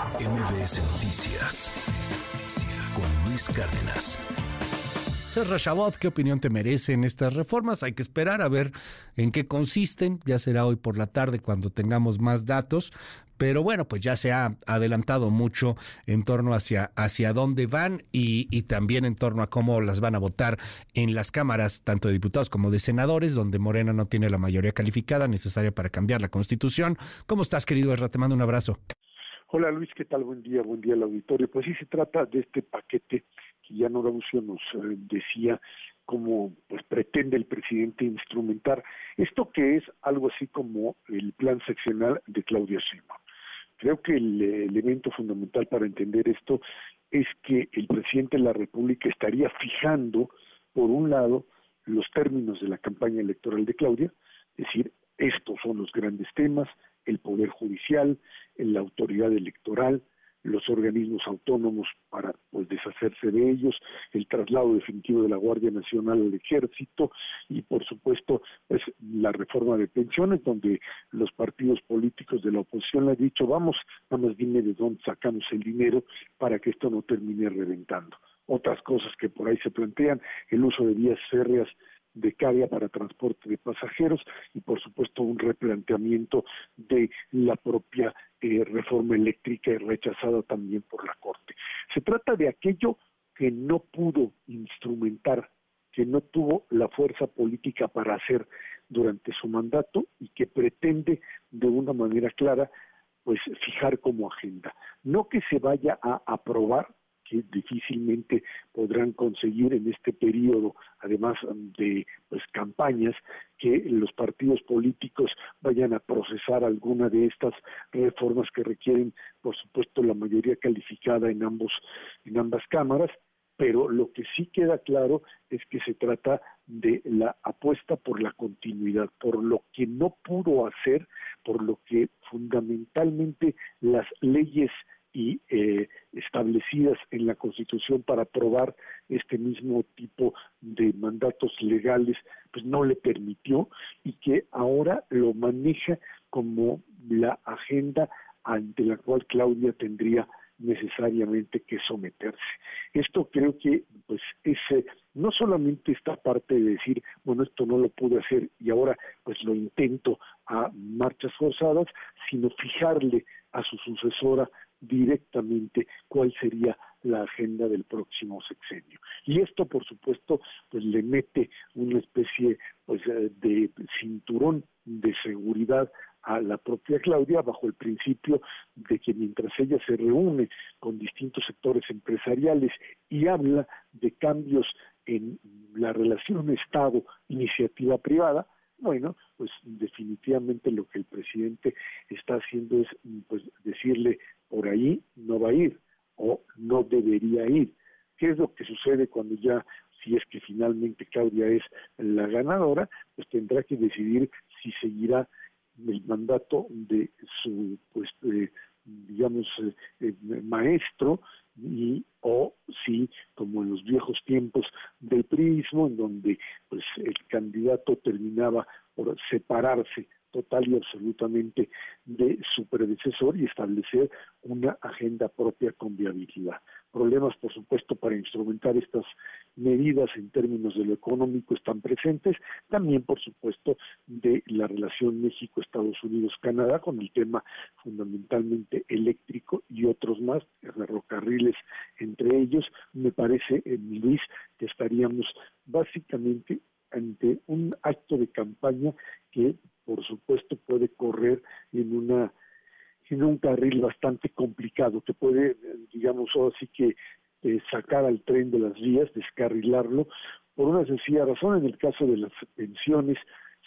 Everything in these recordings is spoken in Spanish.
MBS Noticias con Luis Cárdenas. Serra Chabot, ¿qué opinión te merecen estas reformas? Hay que esperar a ver en qué consisten. Ya será hoy por la tarde cuando tengamos más datos. Pero bueno, pues ya se ha adelantado mucho en torno hacia, hacia dónde van y, también en torno a cómo las van a votar en las cámaras, tanto de diputados como de senadores, donde Morena no tiene la mayoría calificada necesaria para cambiar la constitución. ¿Cómo estás, querido Erra? Te mando un abrazo. Hola Luis, ¿qué tal? Buen día, buen día al auditorio. Pues sí, se trata de este paquete que ya Norabucio nos eh, decía cómo pues pretende el presidente instrumentar esto que es algo así como el plan seccional de Claudia Sheinbaum. Creo que el eh, elemento fundamental para entender esto es que el presidente de la República estaría fijando, por un lado, los términos de la campaña electoral de Claudia, es decir, estos son los grandes temas, el Poder Judicial, la autoridad electoral, los organismos autónomos para pues deshacerse de ellos, el traslado definitivo de la Guardia Nacional al Ejército y por supuesto pues la reforma de pensiones donde los partidos políticos de la oposición le han dicho vamos, nada más dime de dónde sacamos el dinero para que esto no termine reventando. Otras cosas que por ahí se plantean, el uso de vías férreas de carga para transporte de pasajeros y por supuesto un replanteamiento de la propia eh, reforma eléctrica y rechazada también por la Corte. Se trata de aquello que no pudo instrumentar, que no tuvo la fuerza política para hacer durante su mandato y que pretende de una manera clara pues fijar como agenda. No que se vaya a aprobar, que difícilmente podrán conseguir en este periodo, además de pues campañas, que los partidos políticos vayan a procesar alguna de estas reformas que requieren, por supuesto, la mayoría calificada en ambos en ambas cámaras, pero lo que sí queda claro es que se trata de la apuesta por la continuidad, por lo que no pudo hacer, por lo que fundamentalmente las leyes y eh, establecidas en la Constitución para aprobar este mismo tipo de mandatos legales, pues no le permitió y que ahora lo maneja como la agenda ante la cual Claudia tendría necesariamente que someterse. Esto creo que pues es eh, no solamente esta parte de decir, bueno, esto no lo pude hacer y ahora pues lo intento a marchas forzadas, sino fijarle a su sucesora directamente cuál sería la agenda del próximo sexenio. Y esto, por supuesto, pues le mete una especie pues eh, de cinturón de seguridad a la propia Claudia bajo el principio de que mientras ella se reúne con distintos sectores empresariales y habla de cambios en la relación Estado-iniciativa privada, bueno, pues definitivamente lo que el presidente está haciendo es pues decirle por ahí no va a ir o no debería ir. ¿Qué es lo que sucede cuando ya, si es que finalmente Claudia es la ganadora, pues tendrá que decidir si seguirá el mandato de su, pues, eh, digamos, eh, eh, maestro y o si como en los viejos tiempos del prismo en donde pues el candidato terminaba separarse total y absolutamente de su predecesor y establecer una agenda propia con viabilidad. Problemas, por supuesto, para instrumentar estas medidas en términos de lo económico están presentes, también, por supuesto, de la relación México-Estados Unidos-Canadá con el tema fundamentalmente eléctrico y otros más, ferrocarriles entre ellos. Me parece, eh, Luis, que estaríamos básicamente ante un acto de campaña que por supuesto puede correr en una en un carril bastante complicado que puede digamos así que eh, sacar al tren de las vías descarrilarlo por una sencilla razón en el caso de las pensiones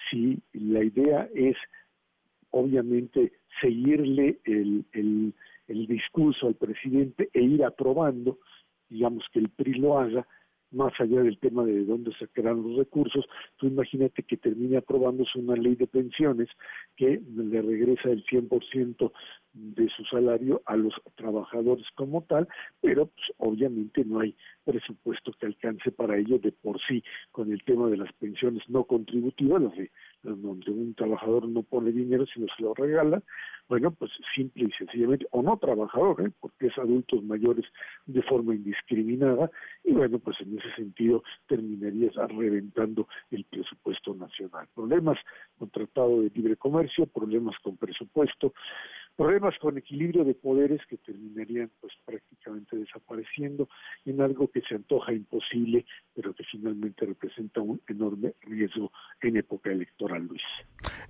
si la idea es obviamente seguirle el, el, el discurso al presidente e ir aprobando digamos que el PRI lo haga más allá del tema de dónde sacarán los recursos, tú imagínate que termine aprobándose una ley de pensiones que le regresa el 100% de su salario a los trabajadores como tal, pero pues, obviamente no hay presupuesto que alcance para ello de por sí con el tema de las pensiones no contributivas, donde un trabajador no pone dinero sino se lo regala, bueno, pues simple y sencillamente, o no trabajador, ¿eh? porque es adultos mayores de forma indiscriminada, y bueno, pues en ese sentido terminarías reventando el presupuesto nacional. Problemas con tratado de libre comercio, problemas con presupuesto, problemas con equilibrio de poderes que terminarían pues prácticamente desapareciendo en algo que se antoja imposible, pero que finalmente representa un enorme riesgo en época electoral, Luis.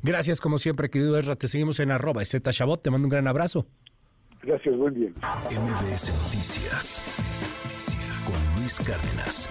Gracias, como siempre, querido Erra. Te seguimos en arroba Z Chabot. Te mando un gran abrazo. Gracias, buen día. MBS Noticias Luis Cárdenas.